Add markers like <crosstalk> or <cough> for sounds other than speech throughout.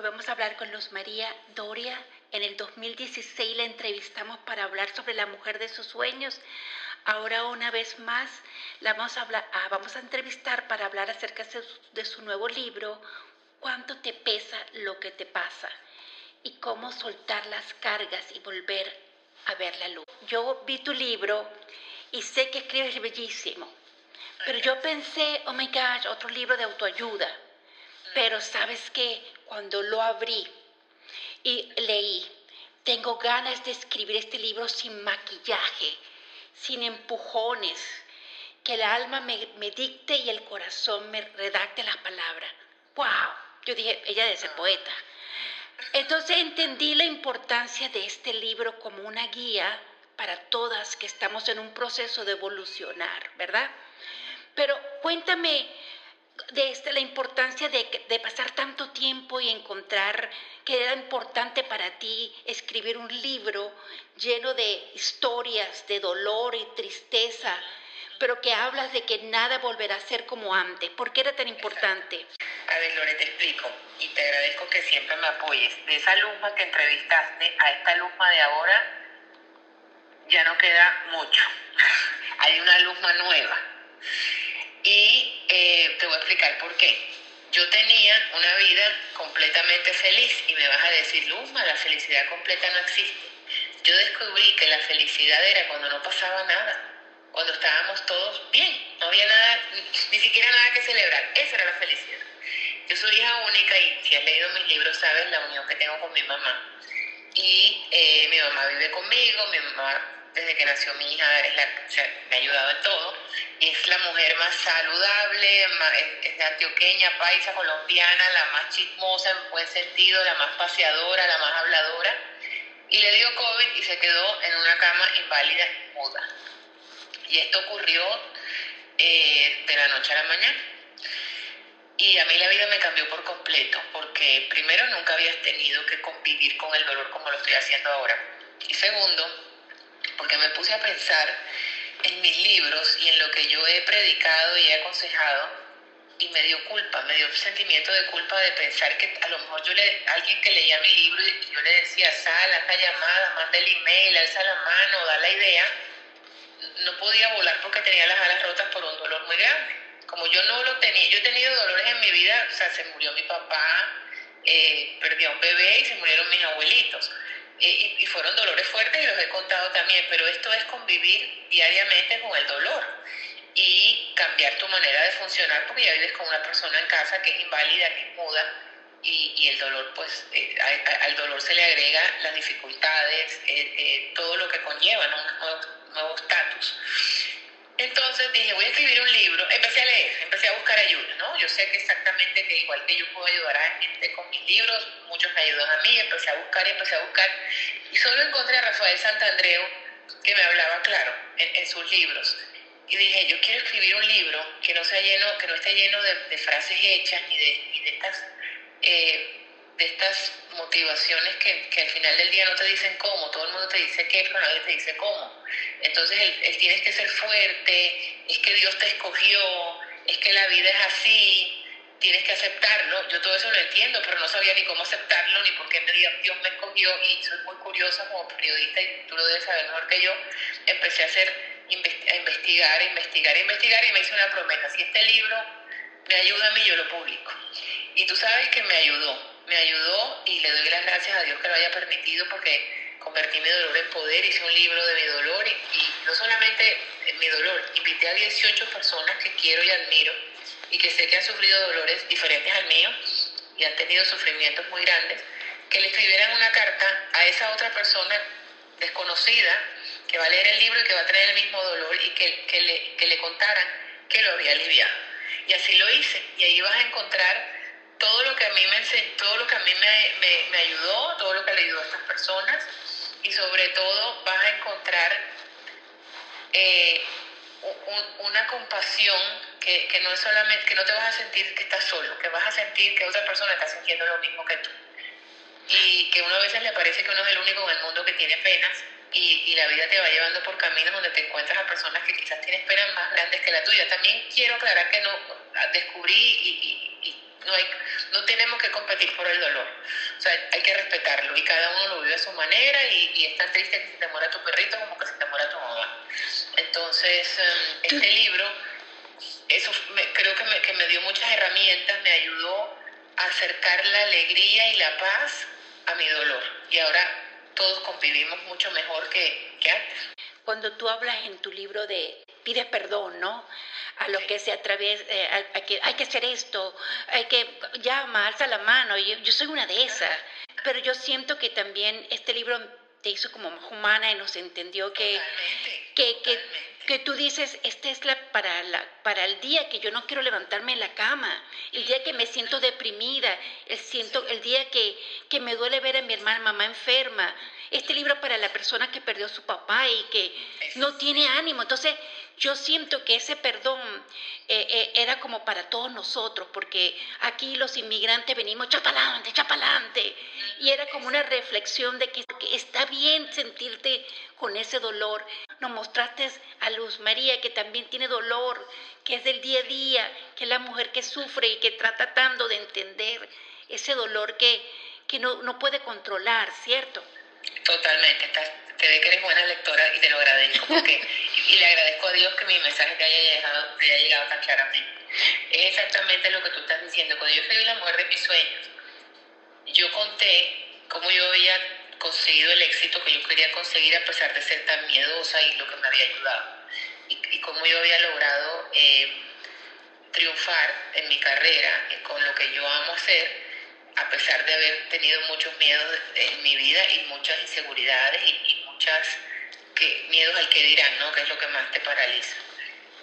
Hoy vamos a hablar con Luz María Doria. En el 2016 la entrevistamos para hablar sobre la mujer de sus sueños. Ahora una vez más la vamos a, hablar, ah, vamos a entrevistar para hablar acerca de su nuevo libro, Cuánto te pesa lo que te pasa y cómo soltar las cargas y volver a ver la luz. Yo vi tu libro y sé que escribes bellísimo, pero yo pensé, oh my gosh, otro libro de autoayuda. Pero sabes que cuando lo abrí y leí, tengo ganas de escribir este libro sin maquillaje, sin empujones, que el alma me, dicte y el corazón me redacte las palabras. ¡Wow! Yo dije, ella debe ser poeta. Entonces entendí la importancia de este libro como una guía para todas que estamos en un proceso de evolucionar, ¿verdad? Pero cuéntame, de este, la importancia de, de, pasar tanto tiempo y encontrar que era importante para ti escribir un libro lleno de historias, de dolor y tristeza, pero que hablas de que nada volverá a ser como antes. ¿Por qué era tan importante? A ver, Lore, te explico y te agradezco que siempre me apoyes. De esa luma que entrevistaste a esta luma de ahora, ya no queda mucho. <laughs> Hay una luma nueva. Y eh, te voy a explicar por qué. Yo tenía una vida completamente feliz y me vas a decir, Luzma, la felicidad completa no existe. Yo descubrí que la felicidad era cuando no pasaba nada, cuando estábamos todos bien, no había nada, ni siquiera nada que celebrar. Esa era la felicidad. Yo soy hija única y si has leído mis libros sabes la unión que tengo con mi mamá. Y eh, mi mamá vive conmigo, mi mamá desde que nació mi hija, me ha ayudado en todo. Es la mujer más saludable, es, de antioqueña, paisa, colombiana, la más chismosa en buen sentido, la más paseadora, la más habladora. Y le dio COVID y se quedó en una cama inválida muda. Y esto ocurrió eh, de la noche a la mañana. Y a mí la vida me cambió por completo, porque primero nunca había tenido que convivir con el dolor como lo estoy haciendo ahora. Y segundo, porque me puse a pensar en mis libros y en lo que yo he predicado y he aconsejado y me dio culpa, me dio sentimiento de culpa de pensar que a lo mejor yo le, alguien que leía mi libro y yo le decía, sal, haz la llamada, manda el email, alza la mano, da la idea, no podía volar porque tenía las alas rotas por un dolor muy grande. Como yo no lo tenía, yo he tenido dolores en mi vida, o sea, se murió mi papá, eh, perdí a un bebé y se murieron mis abuelitos y, fueron dolores fuertes y los he contado también, pero esto es convivir diariamente con el dolor y cambiar tu manera de funcionar porque ya vives con una persona en casa que es inválida, que es muda y, el dolor, pues eh, al dolor se le agrega las dificultades, eh, eh, todo lo que conlleva, un nuevo estatus. Entonces dije, voy a escribir un libro, empecé a leer, empecé a buscar ayuda, ¿no? Yo sé que exactamente que igual que yo puedo ayudar a gente con mis libros, muchos me ayudan a mí, empecé a buscar y empecé a buscar, y solo encontré a Rafael Santandreu que me hablaba claro en, sus libros. Y dije, yo quiero escribir un libro que no sea lleno, que no esté lleno de, frases hechas ni de, estas eh, de estas motivaciones que, que, al final del día no te dicen cómo, todo el mundo te dice qué, pero nadie te dice cómo. Entonces él, tienes que ser fuerte, es que Dios te escogió, es que la vida es así, tienes que aceptarlo. Yo todo eso lo entiendo, pero no sabía ni cómo aceptarlo, ni por qué Dios me escogió y soy muy curiosa como periodista y tú lo debes saber mejor que yo. Empecé a hacer, a investigar, investigar, investigar y me hice una promesa. Si este libro me ayuda a mí, yo lo publico. Y tú sabes que me ayudó me ayudó y le doy las gracias a Dios que lo haya permitido porque convertí mi dolor en poder, hice un libro de mi dolor y, no solamente mi dolor, invité a 18 personas que quiero y admiro y que sé que han sufrido dolores diferentes al mío y han tenido sufrimientos muy grandes, que le escribieran una carta a esa otra persona desconocida que va a leer el libro y que va a tener el mismo dolor y que, que, le, que le contaran que lo había aliviado. Y así lo hice y ahí vas a encontrar todo lo que a mí me todo lo que a mí me, me, ayudó, todo lo que le ayudó a estas personas y sobre todo vas a encontrar eh, una compasión que, que, no es solamente, que no te vas a sentir que estás solo, que vas a sentir que otra persona está sintiendo lo mismo que tú. Y que uno a veces le parece que uno es el único en el mundo que tiene penas y, y la vida te va llevando por caminos donde te encuentras a personas que quizás tienen penas más grandes que la tuya. También quiero aclarar que no descubrí y no, hay, no tenemos que competir por el dolor. O sea, hay que respetarlo y cada uno lo vive a su manera y, y es tan triste que se te muera tu perrito como que se te muera tu mamá. Entonces, em, este libro, eso creo que me, que me dio muchas herramientas, me ayudó a acercar la alegría y la paz a mi dolor. Y ahora todos convivimos mucho mejor que, que antes. Cuando tú hablas en tu libro de pides perdón, ¿no? A lo que se atraviesa, eh, a, que hay que hacer esto, hay que llama, alza la mano. Yo, yo soy una de esas, pero yo siento que también este libro te hizo como más humana y nos entendió que, que, que, que, tú dices, esta es la para, la para el día que yo no quiero levantarme en la cama, el día que me siento deprimida, el, siento, el día que, que me duele ver a mi hermana mamá enferma. Este libro para la persona que perdió a su papá y que no tiene ánimo. Entonces, yo siento que ese perdón eh, eh, era como para todos nosotros, porque aquí los inmigrantes venimos chapalante, chapalante, y era como una reflexión de que, está bien sentirte con ese dolor. Nos mostraste a Luz María que también tiene dolor, que es del día a día, que es la mujer que sufre y que trata tanto de entender ese dolor que, que no, no puede controlar, ¿cierto? Totalmente, estás, te ve que eres buena lectora y te lo agradezco y le agradezco a Dios que mi mensaje te haya llegado, te haya llegado tan claramente. Es exactamente lo que tú estás diciendo. Cuando yo escribí La mujer de mis sueños, yo conté cómo yo había conseguido el éxito que yo quería conseguir a pesar de ser tan miedosa y lo que me había ayudado. Y, cómo yo había logrado eh, triunfar en mi carrera con lo que yo amo hacer a pesar de haber tenido muchos miedos en mi vida y muchas inseguridades que, miedos al que dirán, ¿no? Que es lo que más te paraliza.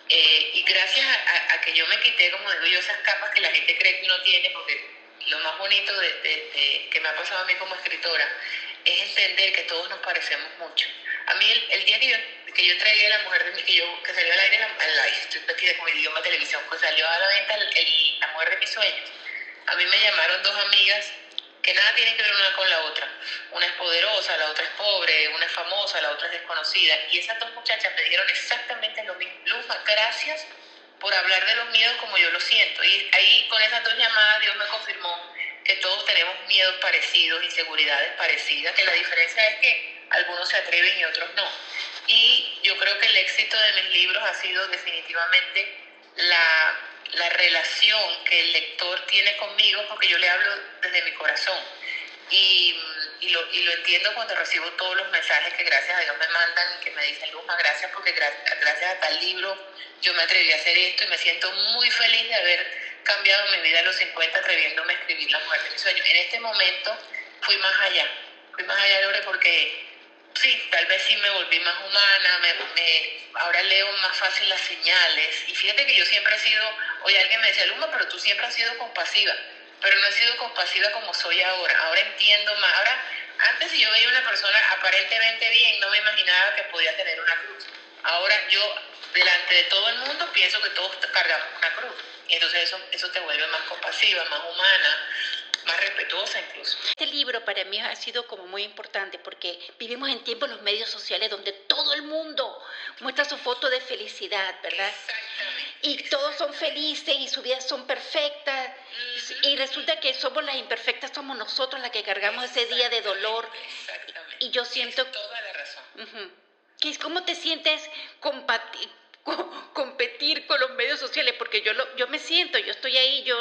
Eh, y gracias a, que yo me quité, como digo yo, esas capas que la gente cree que uno tiene, porque lo más bonito de, que me ha pasado a mí como escritora es entender que todos nos parecemos mucho. A mí el, día que yo, que yo entregué a la mujer de mi, que, yo, que salió al aire, la, estoy aquí de como idioma televisión, pues salió a la venta el, la mujer de mis sueños a mí me llamaron dos amigas que nada tienen que ver una con la otra. Una es poderosa, la otra es pobre, una es famosa, la otra es desconocida. Y esas dos muchachas me dijeron exactamente lo mismo. Gracias por hablar de los miedos como yo lo siento. Y ahí con esas dos llamadas Dios me confirmó que todos tenemos miedos parecidos, inseguridades parecidas, que la diferencia es que algunos se atreven y otros no. Y yo creo que el éxito de mis libros ha sido definitivamente la la relación que el lector tiene conmigo porque yo le hablo desde mi corazón. Y, y, lo, y lo entiendo cuando recibo todos los mensajes que gracias a Dios me mandan y que me dicen, Luzma, gracias porque gracias a tal libro yo me atreví a hacer esto y me siento muy feliz de haber cambiado mi vida a los 50 atreviéndome a escribir La muerte de mis sueños. En este momento fui más allá, fui más allá, Lore, porque sí, tal vez sí me volví más humana, me, ahora leo más fácil las señales. Y fíjate que yo siempre he sido, hoy alguien me decía, Luma, pero tú siempre has sido compasiva. Pero no he sido compasiva como soy ahora. Ahora entiendo más. Ahora, antes si yo veía una persona aparentemente bien, no me imaginaba que podía tener una cruz. Ahora yo, delante de todo el mundo, pienso que todos cargamos una cruz. Y entonces eso, eso te vuelve más compasiva, más humana, más respetuosa incluso. Este libro para mí ha sido como muy importante porque vivimos en tiempos en los medios sociales donde todo el mundo muestra su foto de felicidad, ¿verdad? Exactamente. Y todos son felices y sus vidas son perfectas. Y resulta que somos las imperfectas, somos nosotros las que cargamos ese día de dolor. Exactamente. Y yo siento... toda la razón. ¿Cómo te sientes competir con los medios sociales? Porque yo, lo, yo me siento, yo estoy ahí, yo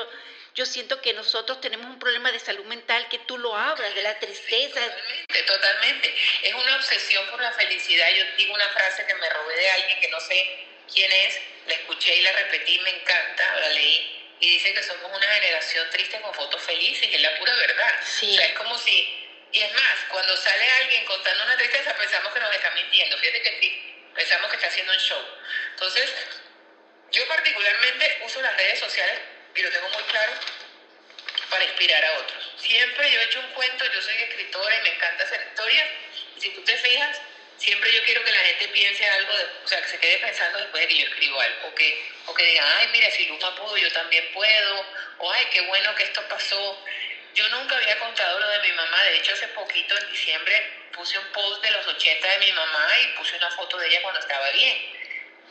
yo siento que nosotros tenemos un problema de salud mental que tú lo hablas, de la tristeza. totalmente, totalmente. Es una obsesión por la felicidad. Yo digo una frase que me robé de alguien que no sé quién es, la escuché y la repetí, me encanta, la leí, y dice que somos una generación triste con fotos felices, y es la pura verdad. Sí. O sea, es como si, y es más, cuando sale alguien contando una tristeza, pensamos que nos está mintiendo. Fíjate que sí, pensamos que está haciendo un show. Entonces, yo particularmente uso las redes sociales y lo tengo muy claro, para inspirar a otros. Siempre yo he hecho un cuento, yo soy escritora y me encanta hacer historias, y si tú te fijas, siempre yo quiero que la gente piense algo, o sea, que se quede pensando después de que yo escribo algo, o que, o que digan, ay, mira, si Luma pudo, yo también puedo, o ay, qué bueno que esto pasó. Yo nunca había contado lo de mi mamá, de hecho hace poquito, en diciembre, puse un post de los 80 de mi mamá y puse una foto de ella cuando estaba bien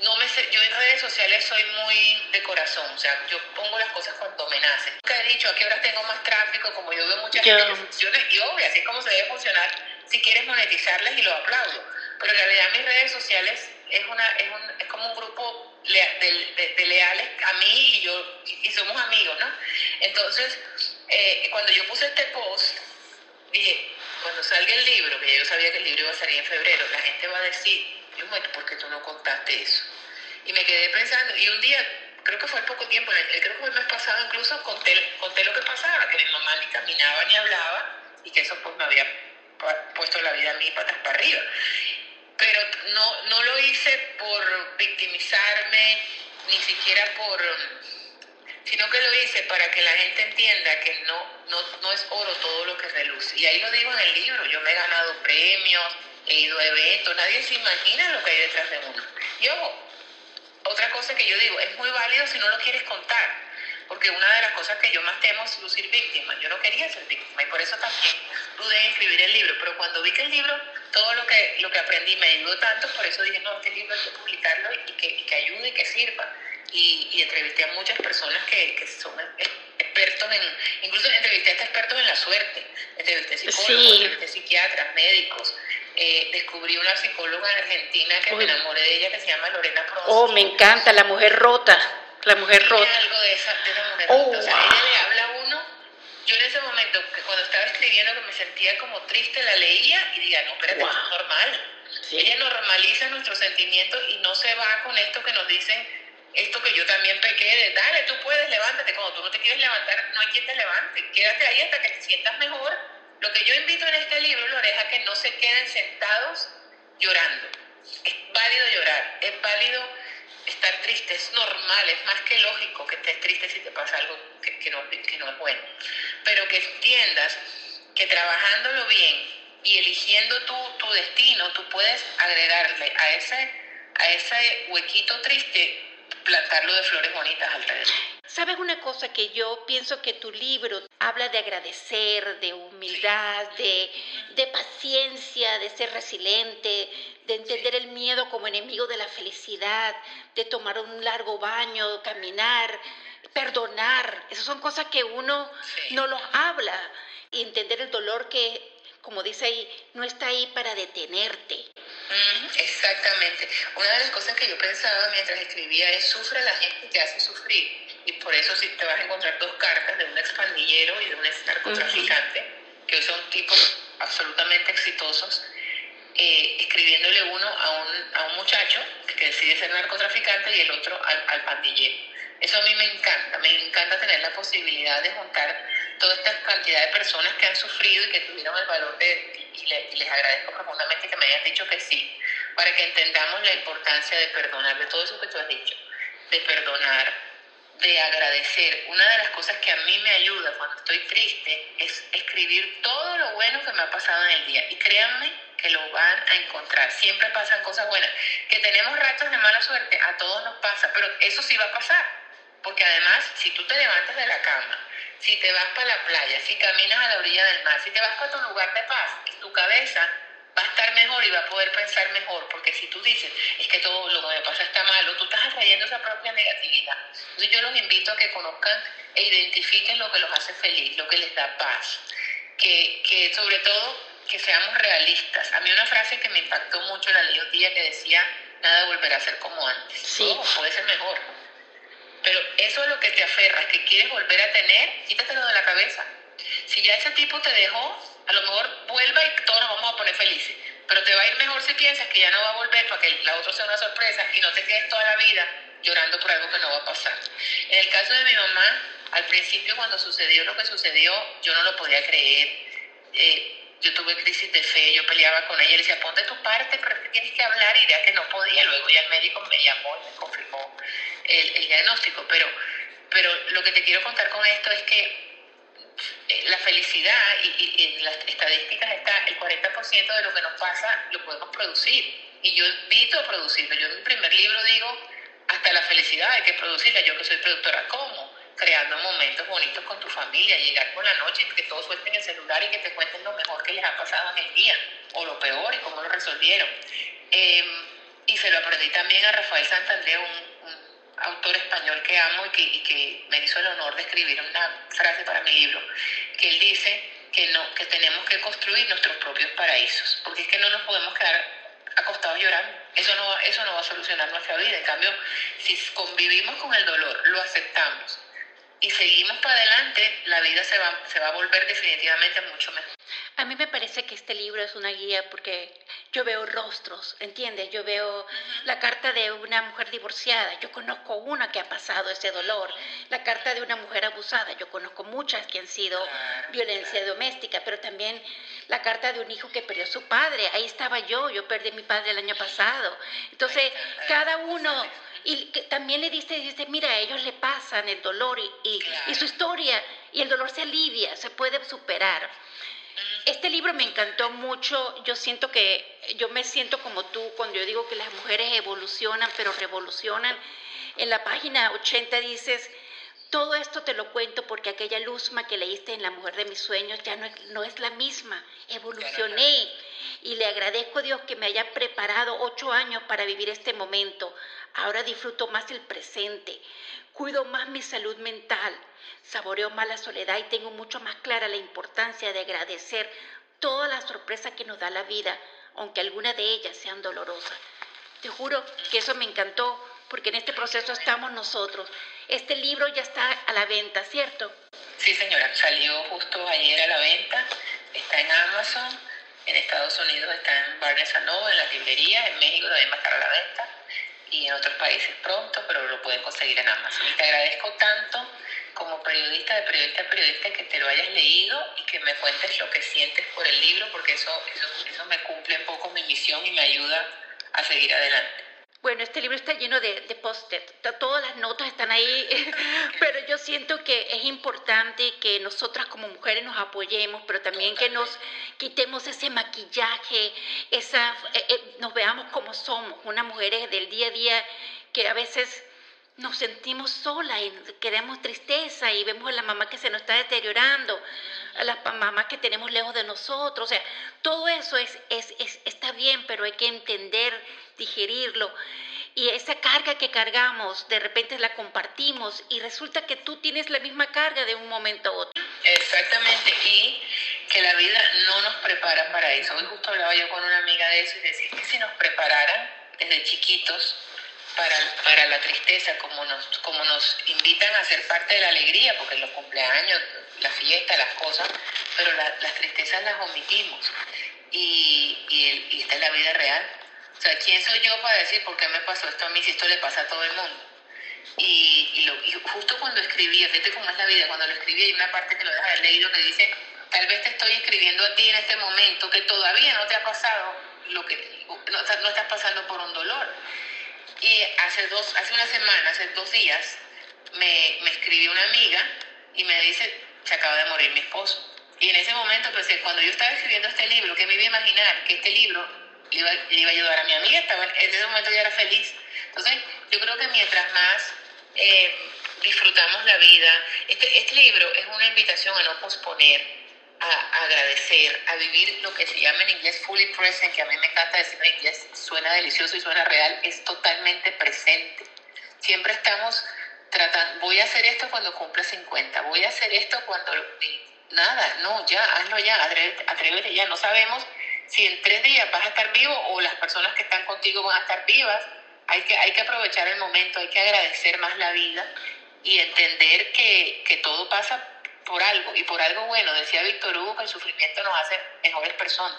no me sé, yo en redes sociales soy muy de corazón, o sea, yo pongo las cosas cuando me nacen. Nunca he dicho a qué hora tengo más tráfico, como yo veo mucha gente que funciona, y obvio, así es como se debe funcionar si quieres monetizarlas y lo aplaudo. Pero en realidad mis redes sociales es, una, es, un, es como un grupo de, de, leales a mí y yo, y somos amigos, ¿no? Entonces, eh, cuando yo puse este post, dije, cuando salga el libro, que yo sabía que el libro iba a salir en febrero, la gente va a decir, yo, ¿por qué tú no contaste eso? Y me quedé pensando, y un día, creo que fue poco tiempo, creo que fue el mes pasado incluso, conté, conté lo que pasaba, que mi mamá ni caminaba ni hablaba, y que eso pues me había puesto la vida a mí patas para arriba. Pero no, no lo hice por victimizarme, ni siquiera por sino que lo hice para que la gente entienda que no, no, no es oro todo lo que reluce. Y ahí lo digo en el libro, yo me he ganado premios, he ido a eventos, nadie se imagina lo que hay detrás de uno. Y ojo, otra cosa que yo digo, es muy válido si no lo quieres contar, porque una de las cosas que yo más temo es lucir víctima. Yo no quería ser víctima y por eso también pude escribir el libro, pero cuando vi que el libro, todo lo que, lo que aprendí me ayudó tanto, por eso dije, no, este libro hay que publicarlo y que, y que ayude y que sirva y, y entrevisté a muchas personas que, que, son expertos en, incluso entrevisté a expertos en la suerte, entrevisté psicólogos, entrevisté psiquiatras, médicos, eh, descubrí una psicóloga en Argentina que me enamoré de ella que se llama Lorena Prost. Oh, me encanta, la mujer rota, la mujer rota. algo de esa, de mujer oh, rota, o sea, ella le habla a uno, yo en ese momento, cuando estaba escribiendo que me sentía como triste, la leía y diga, no, espérate, eso es normal. Ella normaliza nuestros sentimientos y no se va con esto que nos dicen esto que yo también pequé de, dale, tú puedes, levántate. Cuando tú no te quieres levantar, no hay quien te levante. Quédate ahí hasta que te sientas mejor. Lo que yo invito en este libro, Loreja, es que no se queden sentados llorando. Es válido llorar, es válido estar triste, es normal, es más que lógico que estés triste si te pasa algo que, no, que no es bueno. Pero que entiendas que trabajándolo bien y eligiendo tu, tu destino, tú puedes agregarle a ese, a ese huequito triste plantarlo de flores bonitas alrededor. ¿Sabes una cosa que yo pienso que tu libro habla de agradecer, de humildad, de, de, paciencia, de ser resiliente, de entender el miedo como enemigo de la felicidad, de tomar un largo baño, caminar, perdonar? Esas son cosas que uno no los habla. Y entender el dolor que como dice ahí, no está ahí para detenerte. exactamente. Una de las cosas que yo pensaba mientras escribía es sufre la gente que hace sufrir. Y por eso si te vas a encontrar dos cartas de un expandillero y de un narcotraficante, que son tipos absolutamente exitosos, eh, escribiéndole uno a un, a un muchacho que decide ser narcotraficante y el otro al, al pandillero. Eso a mí me encanta, me encanta tener la posibilidad de juntar toda esta cantidad de personas que han sufrido y que tuvieron el valor de, y, les agradezco profundamente que me hayan dicho que sí, para que entendamos la importancia de perdonar, de todo eso que tú has dicho, de perdonar, de agradecer. Una de las cosas que a mí me ayuda cuando estoy triste es escribir todo lo bueno que me ha pasado en el día. Y créanme que lo van a encontrar. Siempre pasan cosas buenas. Que tenemos ratos de mala suerte, a todos nos pasa, pero eso sí va a pasar. Porque además, si tú te levantas de la cama si te vas para la playa, si caminas a la orilla del mar, si te vas para tu lugar de paz, tu cabeza va a estar mejor y va a poder pensar mejor, porque si tú dices, es que todo lo que me pasa está malo, tú estás atrayendo esa propia negatividad. Entonces yo los invito a que conozcan e identifiquen lo que los hace feliz, lo que les da paz, que, que sobre todo que seamos realistas. A mí una frase que me impactó mucho la leí un día que decía, nada volverá a ser como antes, sí. puede ser mejor pero eso es lo que te aferra, que quieres volver a tener, quítatelo de la cabeza. Si ya ese tipo te dejó, a lo mejor vuelva y todos nos vamos a poner felices. Pero te va a ir mejor si piensas que ya no va a volver para que la otra sea una sorpresa y no te quedes toda la vida llorando por algo que no va a pasar. En el caso de mi mamá, al principio cuando sucedió lo que sucedió, yo no lo podía creer. Eh, yo tuve crisis de fe, yo peleaba con ella, le decía, ponte tu parte, pero tienes que hablar, y ya que no podía, luego ya el médico me llamó y me confirmó el, el diagnóstico, pero, pero lo que te quiero contar con esto es que eh, la felicidad y, en las estadísticas está, el 40% de lo que nos pasa lo podemos producir, y yo invito a producirlo, yo en mi primer libro digo, hasta la felicidad hay que producirla, yo que soy productora, ¿cómo? Creando momentos bonitos con tu familia, llegar por la noche y que todos suelten el celular y que te cuenten lo mejor que les ha pasado en el día, o lo peor y cómo lo resolvieron. Em, y se lo aprendí también a Rafael Santander, un, un autor español que amo y que, y que, me hizo el honor de escribir una frase para mi libro, que él dice que, no, que tenemos que construir nuestros propios paraísos, porque es que no nos podemos quedar acostados llorando. Eso no, eso no va a solucionar nuestra vida. En cambio, si convivimos con el dolor, lo aceptamos y seguimos para adelante, la vida se va, se va a volver definitivamente mucho mejor. A mí me parece que este libro es una guía porque yo veo rostros, ¿entiendes? Yo veo la carta de una mujer divorciada, yo conozco una que ha pasado ese dolor, la carta de una mujer abusada, yo conozco muchas que han sido violencia doméstica, pero también la carta de un hijo que perdió a su padre, ahí estaba yo, yo perdí a mi padre el año pasado. Entonces, cada uno y que también le dice, dice, mira, a ellos le pasan el dolor y, y, su historia, y el dolor se alivia, se puede superar. Este libro me encantó mucho, yo siento que, yo me siento como tú cuando yo digo que las mujeres evolucionan, pero revolucionan. En la página 80 dices, todo esto te lo cuento porque aquella luzma que leíste en La mujer de mis sueños ya no es, la misma, evolucioné y le agradezco a Dios que me haya preparado ocho años para vivir este momento. Ahora disfruto más el presente, cuido más mi salud mental, saboreo más la soledad y tengo mucho más clara la importancia de agradecer todas las sorpresas que nos da la vida, aunque algunas de ellas sean dolorosas. Te juro que eso me encantó porque en este proceso estamos nosotros. Este libro ya está a la venta, ¿cierto? Sí, señora, salió justo ayer a la venta, está en Amazon, en Estados Unidos está en Barnes Noble, en la librería, en México también va a a la venta y en otros países pronto, pero lo pueden conseguir en Amazon. Y te agradezco tanto como periodista, de periodista a periodista, que te lo hayas leído y que me cuentes lo que sientes por el libro, porque eso, eso, eso me cumple un poco mi misión y me ayuda a seguir adelante. Bueno, este libro está lleno de, de post-it, todas las notas están ahí, <laughs> pero yo siento que es importante que nosotras como mujeres nos apoyemos, pero también que nos quitemos ese maquillaje, esa, eh, eh, nos veamos como somos, unas mujeres del día a día que a veces nos sentimos solas y queremos tristeza y vemos a la mamá que se nos está deteriorando, a las mamás que tenemos lejos de nosotros. O sea, todo eso es, es, es, está bien, pero hay que entender, digerirlo. Y esa carga que cargamos, de repente la compartimos y resulta que tú tienes la misma carga de un momento a otro. Exactamente, y que la vida no nos prepara para eso. Hoy justo hablaba yo con una amiga de eso y decía que si nos prepararan desde chiquitos, para, para la tristeza, como nos, como nos invitan a ser parte de la alegría, porque los cumpleaños, la fiesta, las cosas, pero las tristezas las omitimos. Y, y, esta es la vida real. O sea, ¿quién soy yo para decir por qué me pasó esto a mí si esto le pasa a todo el mundo? Y, y, lo, y justo cuando escribí, fíjate cómo es la vida, cuando lo escribí hay una parte que lo dejas haber leído que dice, tal vez te estoy escribiendo a ti en este momento que todavía no te ha pasado lo que, no, no estás pasando por un dolor y hace, dos, hace una semana, hace dos días, me, me escribió una amiga y me dice, se acaba de morir mi esposo. Y en ese momento pensé, cuando yo estaba escribiendo este libro, que me iba a imaginar que este libro le iba, iba a ayudar a mi amiga, estaba, en ese momento ya era feliz. Entonces, yo creo que mientras más eh, disfrutamos la vida, este, este libro es una invitación a no posponer, a, agradecer, a vivir lo que se llama en inglés fully present, que a mí me encanta decir en inglés, suena delicioso y suena real, es totalmente presente. Siempre estamos tratando, voy a hacer esto cuando cumpla 50, voy a hacer esto cuando... Nada, no, ya, hazlo ya, atrévete ya, no sabemos si en tres días vas a estar vivo o las personas que están contigo van a estar vivas. Hay que, hay que aprovechar el momento, hay que agradecer más la vida y entender que, que todo pasa por algo y por algo bueno. Decía Víctor Hugo que el sufrimiento nos hace mejores personas.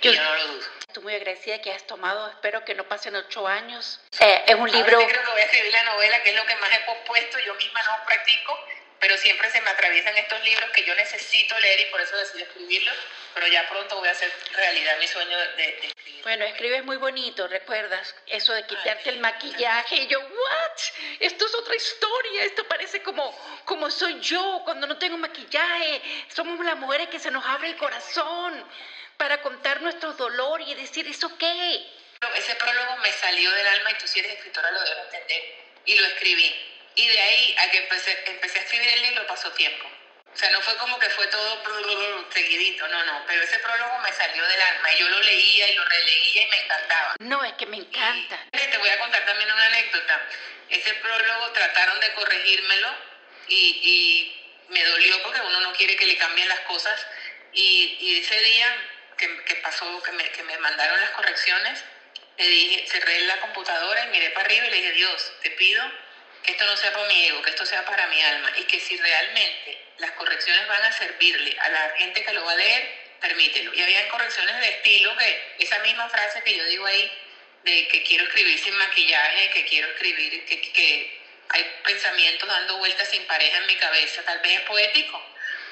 Yo, no lo dudo. Estoy muy agradecida que has tomado, espero que no pasen ocho años. Eh, es un libro... Ahora creo que voy a escribir la novela, que es lo que más he pospuesto, yo misma no practico, pero siempre se me atraviesan estos libros que yo necesito leer y por eso decido escribirlos, pero ya pronto voy a hacer realidad mi sueño de, escribir. Bueno, escribes muy bonito, ¿recuerdas? Eso de quitarte el maquillaje y yo, ¿what? Esto es otra historia, esto parece como, como soy yo cuando no tengo maquillaje, somos las mujeres que se nos abre el corazón para contar nuestro dolor y decir, ¿eso qué? Ese prólogo me salió del alma y tú si eres escritora lo debes entender y lo escribí y de ahí a que empecé, empecé a pasó tiempo. O sea, no fue como que fue todo <laughs> seguidito, no, no, pero ese prólogo me salió del alma y yo lo leía y lo releía y me encantaba. No, es que me encanta. te voy a contar también una anécdota. Ese prólogo trataron de corregírmelo y, y me dolió porque uno no quiere que le cambien las cosas y, y ese día que, que pasó, que me, que me mandaron las correcciones, le dije, cerré la computadora y miré para arriba y le dije, Dios, te pido que esto no sea para mi ego, que esto sea para mi alma y que si realmente las correcciones van a servirle a la gente que lo va a leer, permítelo. Y había correcciones de estilo que esa misma frase que yo digo ahí, de que quiero escribir sin maquillaje, que quiero escribir, que, que hay pensamientos dando vueltas sin pareja en mi cabeza, tal vez es poético,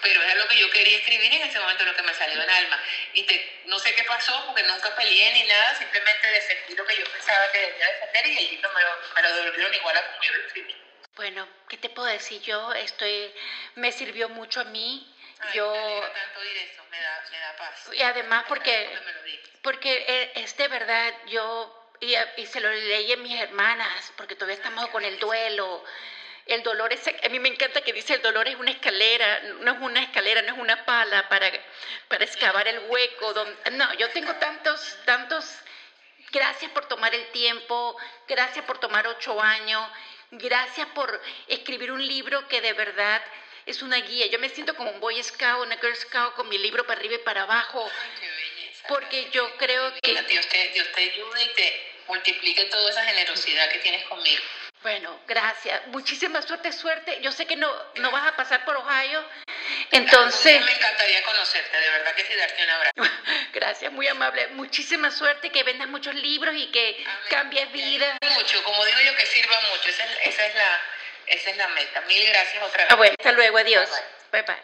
pero era lo que yo quería escribir en ese momento, lo que me salió en alma. Y te, no sé qué pasó, porque nunca peleé ni nada, simplemente defendí lo que yo pensaba que debía defender y el libro me lo, me lo devolvieron igual a como yo lo escribí. Bueno, ¿qué te puedo decir? Yo estoy, me sirvió mucho a mí. Ay, yo me tanto eso, me da, me da paz. y además porque porque eh, es de verdad yo y, y se lo leí a mis hermanas porque todavía estamos con el duelo. El dolor es, a mí me encanta que dice el dolor es una escalera, no es una escalera, no es una pala para, para excavar el hueco. Donde, no, yo tengo tantos, tantos, gracias por tomar el tiempo, gracias por tomar ocho años, gracias por escribir un libro que de verdad es una guía. Yo me siento como un Boy Scout, una Girl Scout con mi libro para arriba y para abajo, Ay, qué belleza. porque yo creo que... Dios te, Dios te ayude y te multiplique toda esa generosidad que tienes conmigo. Bueno, gracias. Muchísima suerte, suerte. Yo sé que no, no vas a pasar por Ohio. Entonces, me encantaría conocerte, de verdad que sí, darte un abrazo. <laughs> gracias, muy amable. Muchísima suerte, que vendas muchos libros y que Amén. cambies vida. Mucho, como digo yo, que sirva mucho. Esa es, esa es, la, esa es la meta. Mil gracias otra vez. Ah, bueno, hasta luego, adiós. Bye, Bye bye.